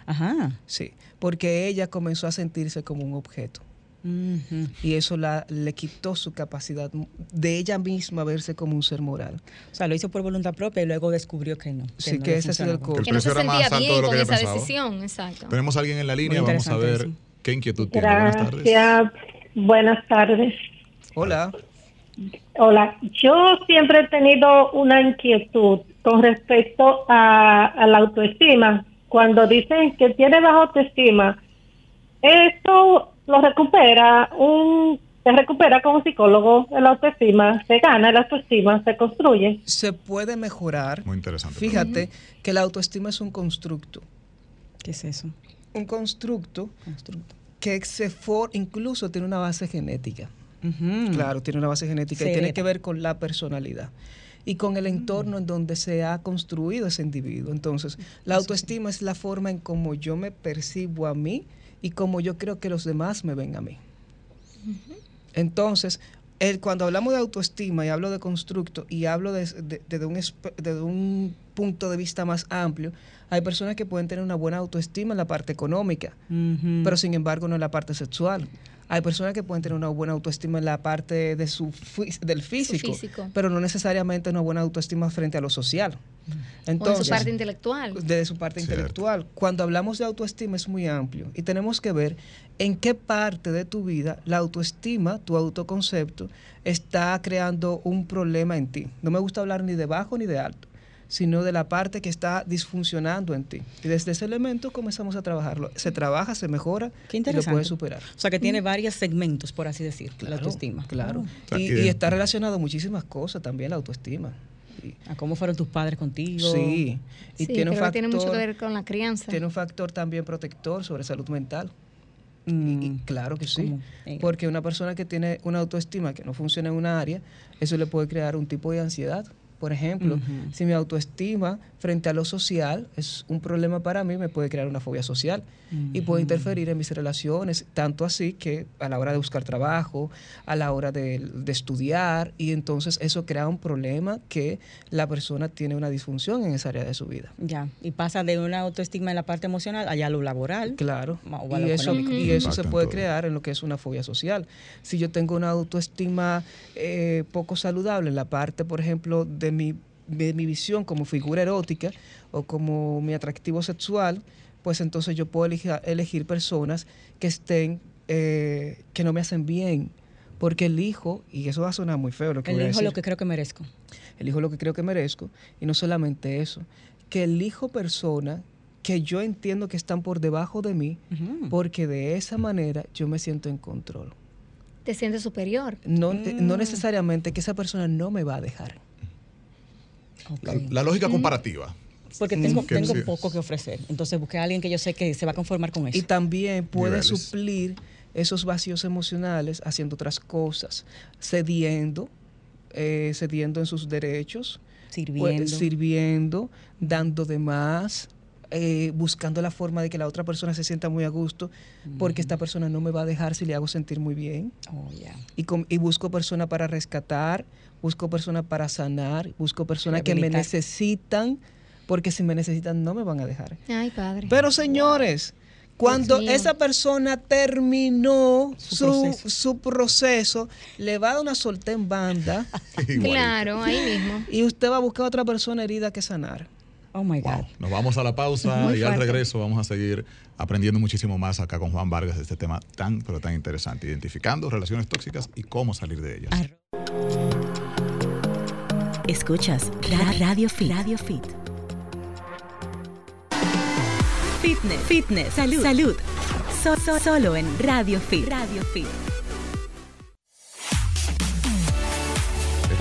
Ajá. Sí, porque ella comenzó a sentirse como un objeto. Y eso la, le quitó su capacidad de ella misma verse como un ser moral. O sea, lo hizo por voluntad propia y luego descubrió que no. Sí, no que ese ha sido el costo. El Que no se precio era más sentía alto de bien lo con que esa pensaba. decisión. Exacto. Tenemos a alguien en la línea, vamos a ver qué inquietud tiene. Buenas tardes. Gracias. Buenas tardes. Hola. Hola, yo siempre he tenido una inquietud con respecto a, a la autoestima. Cuando dicen que tiene baja autoestima, ¿esto lo recupera un se recupera como psicólogo la autoestima, se gana la autoestima, se construye. Se puede mejorar. Muy interesante. Fíjate que la autoestima es un constructo. ¿Qué es eso? Un constructo, Constructo. que se for, incluso tiene una base genética. Claro, tiene una base genética y tiene que ver con la personalidad y con el entorno en donde se ha construido ese individuo. Entonces, la autoestima es la forma en cómo yo me percibo a mí y cómo yo creo que los demás me ven a mí. Entonces, el- cuando hablamos de autoestima y hablo de constructo y hablo de- de- desde un, desde punto de vista más amplio, hay personas que pueden tener una buena autoestima en la parte económica, pero sin embargo no en la parte sexual. Hay personas que pueden tener una buena autoestima en la parte de su del físico, físico. pero no necesariamente una buena autoestima frente a lo social. o en Entonces, su parte intelectual. desde su parte Cierto. intelectual. Cuando hablamos de autoestima es muy amplio y tenemos que ver en qué parte de tu vida la autoestima, tu autoconcepto, está creando un problema en ti. No me gusta hablar ni de bajo ni de alto, sino de la parte que está disfuncionando en ti. Y desde ese elemento comenzamos a trabajarlo. Se trabaja, se mejora Qué y lo puedes superar. O sea, que tiene varios segmentos, por así decir, la autoestima. Claro. Sea, Y, está relacionado a muchísimas cosas también la autoestima. A cómo fueron tus padres contigo. sí. Y sí, tiene un factor que tiene mucho que ver con la crianza. tiene un factor también protector sobre salud mental. Mm. Y, y claro que sí. ¿Cómo? Porque una persona que tiene una autoestima que no funciona en una área, eso le puede crear un tipo de ansiedad. Por ejemplo, si mi autoestima frente a lo social es un problema para mí, me puede crear una fobia social y puede interferir en mis relaciones, tanto así que a la hora de buscar trabajo, a la hora de, de estudiar, y entonces eso crea un problema que la persona tiene una disfunción en esa área de su vida. Ya, y pasa de una autoestima en la parte emocional allá a lo laboral. Claro. Ma- o a lo Y eso, y eso se puede crear en lo que es una fobia social. Si yo tengo una autoestima eh, poco saludable en la parte, por ejemplo, de mi, de mi visión como figura erótica o como mi atractivo sexual, pues entonces yo puedo elegir, elegir personas que estén, eh, que no me hacen bien. Porque elijo, y eso va a sonar muy feo lo que voy a Elijo decir, lo que creo que merezco. elijo lo que creo que merezco y no solamente eso, que elijo personas que yo entiendo que están por debajo de mí porque de esa manera yo me siento en control. Te sientes superior. No, Mm. no necesariamente que esa persona no me va a dejar. La, la lógica comparativa. Porque tengo, que tengo sí. poco que ofrecer. Entonces busqué a alguien que yo sé que se va a conformar con eso. Y también puede Niveles. suplir esos vacíos emocionales haciendo otras cosas, cediendo, eh, cediendo en sus derechos, sirviendo. pues, sirviendo, dando de más, eh, buscando la forma de que la otra persona se sienta muy a gusto, porque esta persona no me va a dejar si le hago sentir muy bien. Oh. Y, busco personas para rescatar, busco personas para sanar, busco personas que me necesitan, porque si me necesitan no me van a dejar. Ay, padre. Pero señores, cuando esa persona terminó Su su, proceso. su proceso, le va a dar una solta en banda *laughs* claro, ahí mismo. y usted va a buscar a otra persona herida que sanar. Oh my God. Wow. Nos vamos a la pausa Muy y al regreso vamos a seguir aprendiendo muchísimo más acá con Juan Vargas de este tema tan, pero tan interesante, identificando relaciones tóxicas y cómo salir de ellas. Escuchas Ra- Radio Fit. Radio Fit. Fitness, fitness, salud, salud. So- so- solo en Radio Fit. Radio Fit.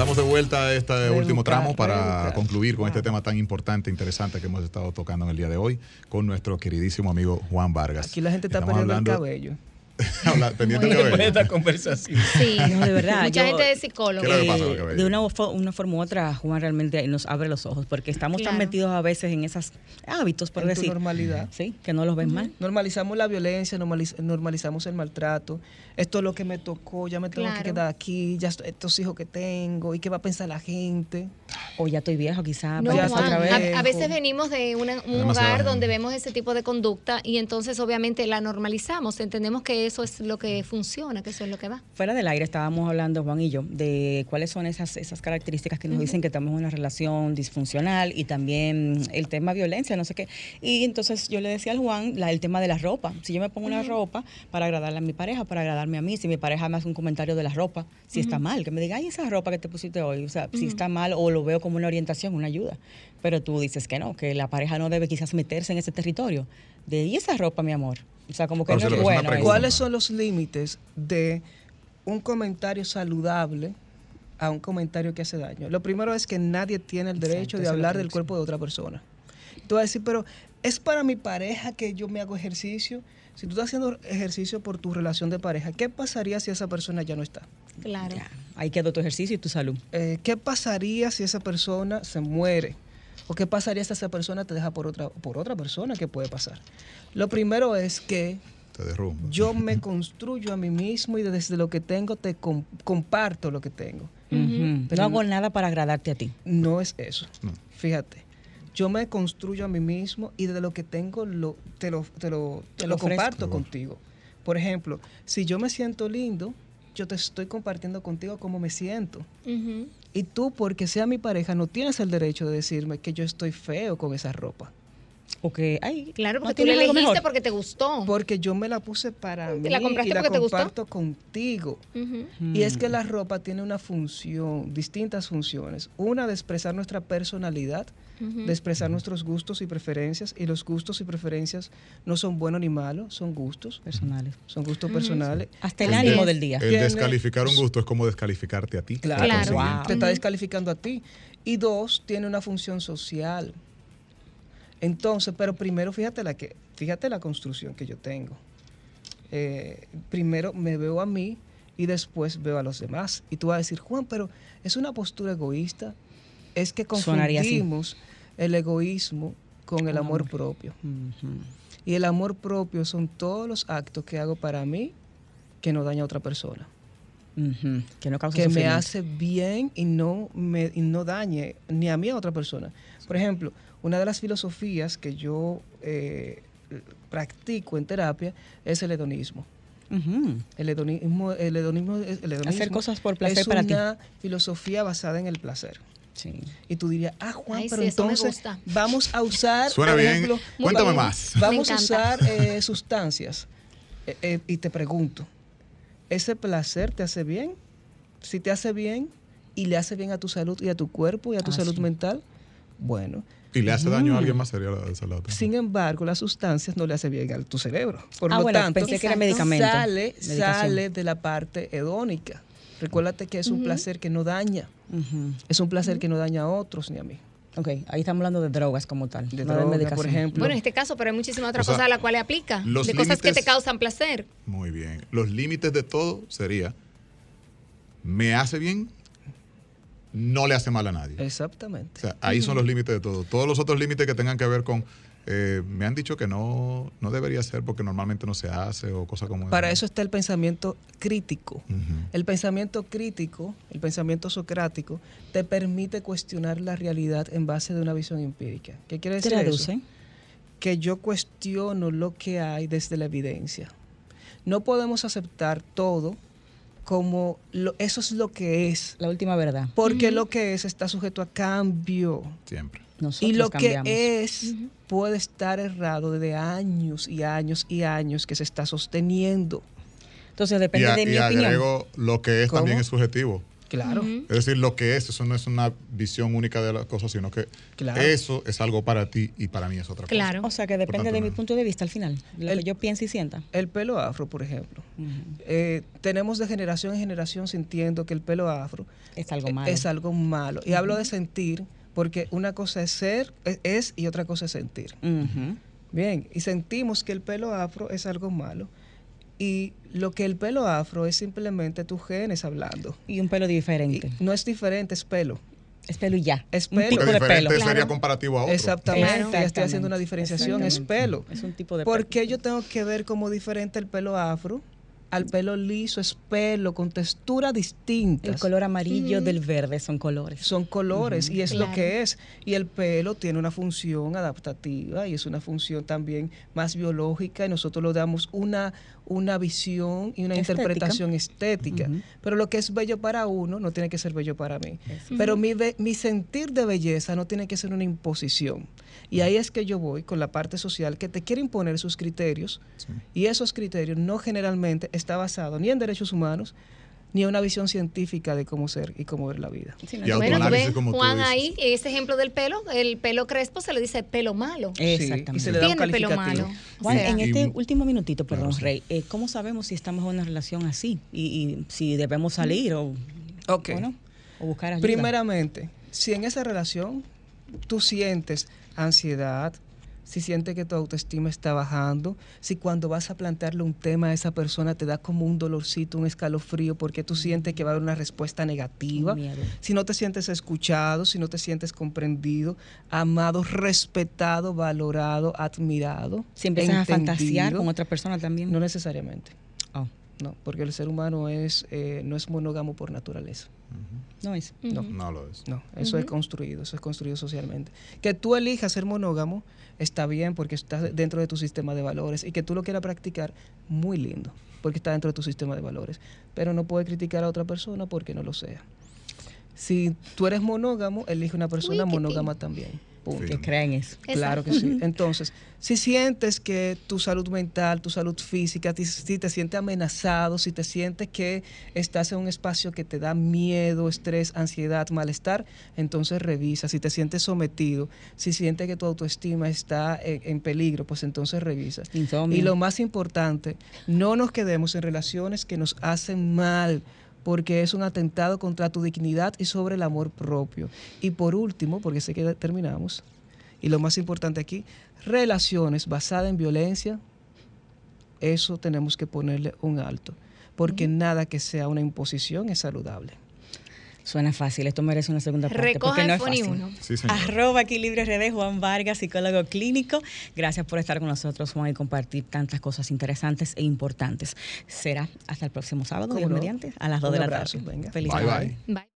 Estamos de vuelta a este Reeducar, último tramo para reeducar. concluir con este tema tan importante, interesante que hemos estado tocando en el día de hoy con nuestro queridísimo amigo Juan Vargas. Aquí la gente está Estamos perdiendo hablando- el cabello. *laughs* Habla- pendiente Muy esta conversación. Sí, No, de verdad, *laughs* Mucha yo- gente es psicólogo. ¿Qué es lo que pasa Eh, de una, una forma u otra, Juan realmente nos abre los ojos, porque estamos tan metidos a veces en esos hábitos, por En tu decir. normalidad. Sí, que no los ven mal. Normalizamos la violencia, normaliz- normalizamos el maltrato. Esto es lo que me tocó, ya me tengo Claro. que quedar aquí, ya est- estos hijos que tengo, y qué va a pensar la gente. O ya estoy viejo, quizá. No, a, a veces venimos de una- un Demasiada hogar donde vemos ese tipo de conducta y entonces obviamente la normalizamos, entendemos que eso es lo que funciona, que eso es lo que va. Fuera del aire estábamos hablando, Juan y yo, de cuáles son esas, esas características que nos dicen que estamos en una relación disfuncional y también el tema violencia, no sé qué. Y entonces yo le decía al Juan la- el tema de la ropa. Si yo me pongo una ropa para agradarle a mi pareja, para agradarme a mí, si mi pareja me hace un comentario de la ropa, si está mal, que me diga, ay, esa ropa que te pusiste hoy, o sea, si está mal o lo veo como una orientación, una ayuda. Pero tú dices que no, que la pareja no debe quizás meterse en ese territorio. De, ¿y esa ropa, mi amor? O sea, como que Pero no si es bueno. ¿Cuáles son los límites de un comentario saludable a un comentario que hace daño? Lo primero es que nadie tiene el Exacto, derecho de hablar del cuerpo de otra persona. Tú vas a decir, pero es para mi pareja que yo me hago ejercicio. Si tú estás haciendo ejercicio por tu relación de pareja, ¿qué pasaría si esa persona ya no está? Claro. Ya, ahí quedó tu ejercicio y tu salud. Eh, ¿Qué pasaría si esa persona se muere? ¿O qué pasaría si esa persona te deja por otra, por otra persona? ¿Qué puede pasar? Lo primero es que Te derrumba. yo *laughs* me construyo a mí mismo y desde lo que tengo te com- comparto lo que tengo. Pero no hago nada para agradarte a ti. No es eso. No. Fíjate, yo me construyo a mí mismo y de lo que tengo lo, te lo, te lo, te Te lo comparto contigo. Por ejemplo, si yo me siento lindo, yo te estoy compartiendo contigo cómo me siento. Ujú. Y tú, porque sea mi pareja, no tienes el derecho de decirme que yo estoy feo con esa ropa. O que, ay, Claro, ¿no porque tú le tienes algo elegiste mejor? porque te gustó. Porque yo me la puse para mí ¿Te la compraste y la porque te gustó? comparto contigo. Y es que Mm. la ropa tiene una función, distintas funciones. Una de expresar nuestra personalidad, de expresar nuestros gustos y preferencias. Y los gustos y preferencias no son buenos ni malos, son gustos. personales. Son gustos personales. Hasta el ánimo del día. El Tiene- descalificar un gusto es como descalificarte a ti. Claro, Claro. Wow. te está descalificando a ti. Y dos, tiene una función social. Entonces, pero primero fíjate la que, fíjate la construcción que yo tengo. Eh, primero me veo a mí y después veo a los demás. Y tú vas a decir, Juan, pero es una postura egoísta. Es que confundimos el egoísmo con el amor propio. Y el amor propio son todos los actos que hago para mí que no daña a otra persona. Que no causa que me hace bien y no, me, y no dañe ni a mí ni a otra persona. Por ejemplo, una de las filosofías que yo eh, practico en terapia es el hedonismo. El hedonismo, el hedonismo, el hedonismo Hacer cosas por placer es para ti. una filosofía basada en el placer. Sí. Y tú dirías, ah, Juan, Ay, pero sí, entonces gusta. vamos a usar, Suena por bien. Cuéntame vamos- más. *laughs* Vamos a usar eh, sustancias. Eh, eh, y te pregunto, ¿ese placer te hace bien? Si te hace bien y le hace bien a tu salud y a tu cuerpo y a tu Ah, salud sí. mental, bueno. Y le hace daño a Mm. alguien más, sería la, esa la otra. Sin embargo, las sustancias no le hacen bien a tu cerebro. Por ah, lo bueno, tanto, pensé que era medicamento. sale, medicación. sale de la parte hedónica. Recuérdate que es un placer que no daña. Ujú. Es un placer que no daña a otros ni a mí. Ok, ahí estamos hablando de drogas como tal. De no droga, de por ejemplo. Bueno, en este caso, pero hay muchísimas otras O sea, cosas a las cuales aplica. los De cosas que te causan placer. Muy bien. Los límites de todo sería, me hace bien, no le hace mal a nadie. O Exactamente. sea, ahí son los límites de todo. Todos los otros límites que tengan que ver con, eh, me han dicho que no, no debería ser porque normalmente no se hace o cosas como Para esa. eso está el pensamiento crítico. El pensamiento crítico, el pensamiento socrático, te permite cuestionar la realidad en base de una visión empírica. ¿Qué quiere decir Traduce. eso? Que yo cuestiono lo que hay desde la evidencia. No podemos aceptar todo como lo- eso es lo que es, La última verdad. porque lo que es está sujeto a cambio. Siempre. Nosotros Y lo cambiamos. que es puede estar errado desde años y años y años que se está sosteniendo. Entonces Y, depende a- de mi y opinión. agrego, lo que es ¿Cómo? también es subjetivo. Claro. Es decir, lo que es, eso no es una visión única de las cosas, sino que Claro. eso es algo para ti y para mí es otra Claro. O sea que depende tanto, de mi punto de vista al final. Lo El- que yo piense y sienta. El pelo afro, por ejemplo. Eh, tenemos de generación en generación sintiendo que el pelo afro Es algo eh, malo. es algo malo. Y hablo de sentir porque una cosa es ser, es, es, y otra cosa es sentir. Bien, y sentimos que el pelo afro es algo malo. Y lo que el pelo afro es simplemente tus genes hablando. Y un pelo Y diferente. no es diferente, es pelo. Es pelo y ya. Es un pelo. tipo Porque de pelo. sería Claro. comparativo a otro. Exactamente, ya estoy haciendo una diferenciación, es pelo. Es un tipo de ¿Por pelo. qué yo tengo que ver como diferente el pelo afro al pelo liso es pelo con textura distinta. El color amarillo del verde son colores. Son colores y es lo que es. Y el pelo tiene una función adaptativa y es una función también más biológica y nosotros le damos una, una visión y una Estética. interpretación estética. Pero lo que es bello para uno no tiene que ser bello para mí. Pero mi, mi sentir de belleza no tiene que ser una imposición. Y ahí es que yo voy con la parte social que te quiere imponer sus criterios y esos criterios no generalmente está basado ni en derechos humanos ni en una visión científica de cómo ser y cómo ver la vida. Sí, no, Y no- Bueno, ves, como Juan, ahí, ese ejemplo del pelo, el pelo crespo se le dice pelo malo. Sí, y Exactamente. se le da un Tiene pelo malo. Juan, en Y- este último minutito, perdón, Claro, sí. Rey, eh, ¿cómo sabemos si estamos en una relación así? Y, y si debemos salir o, Ok. o no, o buscar ayuda. Primeramente, si en esa relación tú sientes ansiedad, si sientes que tu autoestima está bajando, si cuando vas a plantearle un tema a esa persona te da como un dolorcito, un escalofrío, porque tú sientes que va a haber una respuesta negativa, si no te sientes escuchado, si no te sientes comprendido, amado, respetado, valorado, admirado. si empiezas a fantasear con otra persona también. No necesariamente, no, porque el ser humano es, eh, no es monógamo por naturaleza. no es. No. No lo es. No, eso es construido, eso es construido socialmente. Que tú elijas ser monógamo está bien porque está dentro de tu sistema de valores y que tú lo quieras practicar, muy lindo, porque está dentro de tu sistema de valores. Pero no puedes criticar a otra persona porque no lo sea. Si tú eres monógamo, elige una persona Uy, monógama también. Punto. Que creen eso. Claro que sí. Entonces, si sientes que tu salud mental, tu salud física, ti- si te sientes amenazado, si te sientes que estás en un espacio que te da miedo, estrés, ansiedad, malestar, entonces revisa. Si te sientes sometido, si sientes que tu autoestima está en, en peligro, pues entonces revisa. Insomnio. Y lo más importante, no nos quedemos en relaciones que nos hacen mal porque es un atentado contra tu dignidad y sobre el amor propio. Y por último, porque sé que terminamos, y lo más importante aquí, relaciones basadas en violencia, eso tenemos que ponerle un alto, porque nada que sea una imposición es saludable. Suena fácil, esto merece una segunda parte. Recoja porque no el fácil. uno. Sí. Arroba Equilibrio RD, Juan Vargas, psicólogo clínico. Gracias por estar con nosotros, Juan, y compartir tantas cosas interesantes e importantes. Será hasta el próximo sábado, ¿Cómo Dios no? mediante, a las 2 Un de la abrazo, tarde. venga. Feliz Bye, Navidad. bye. Bye.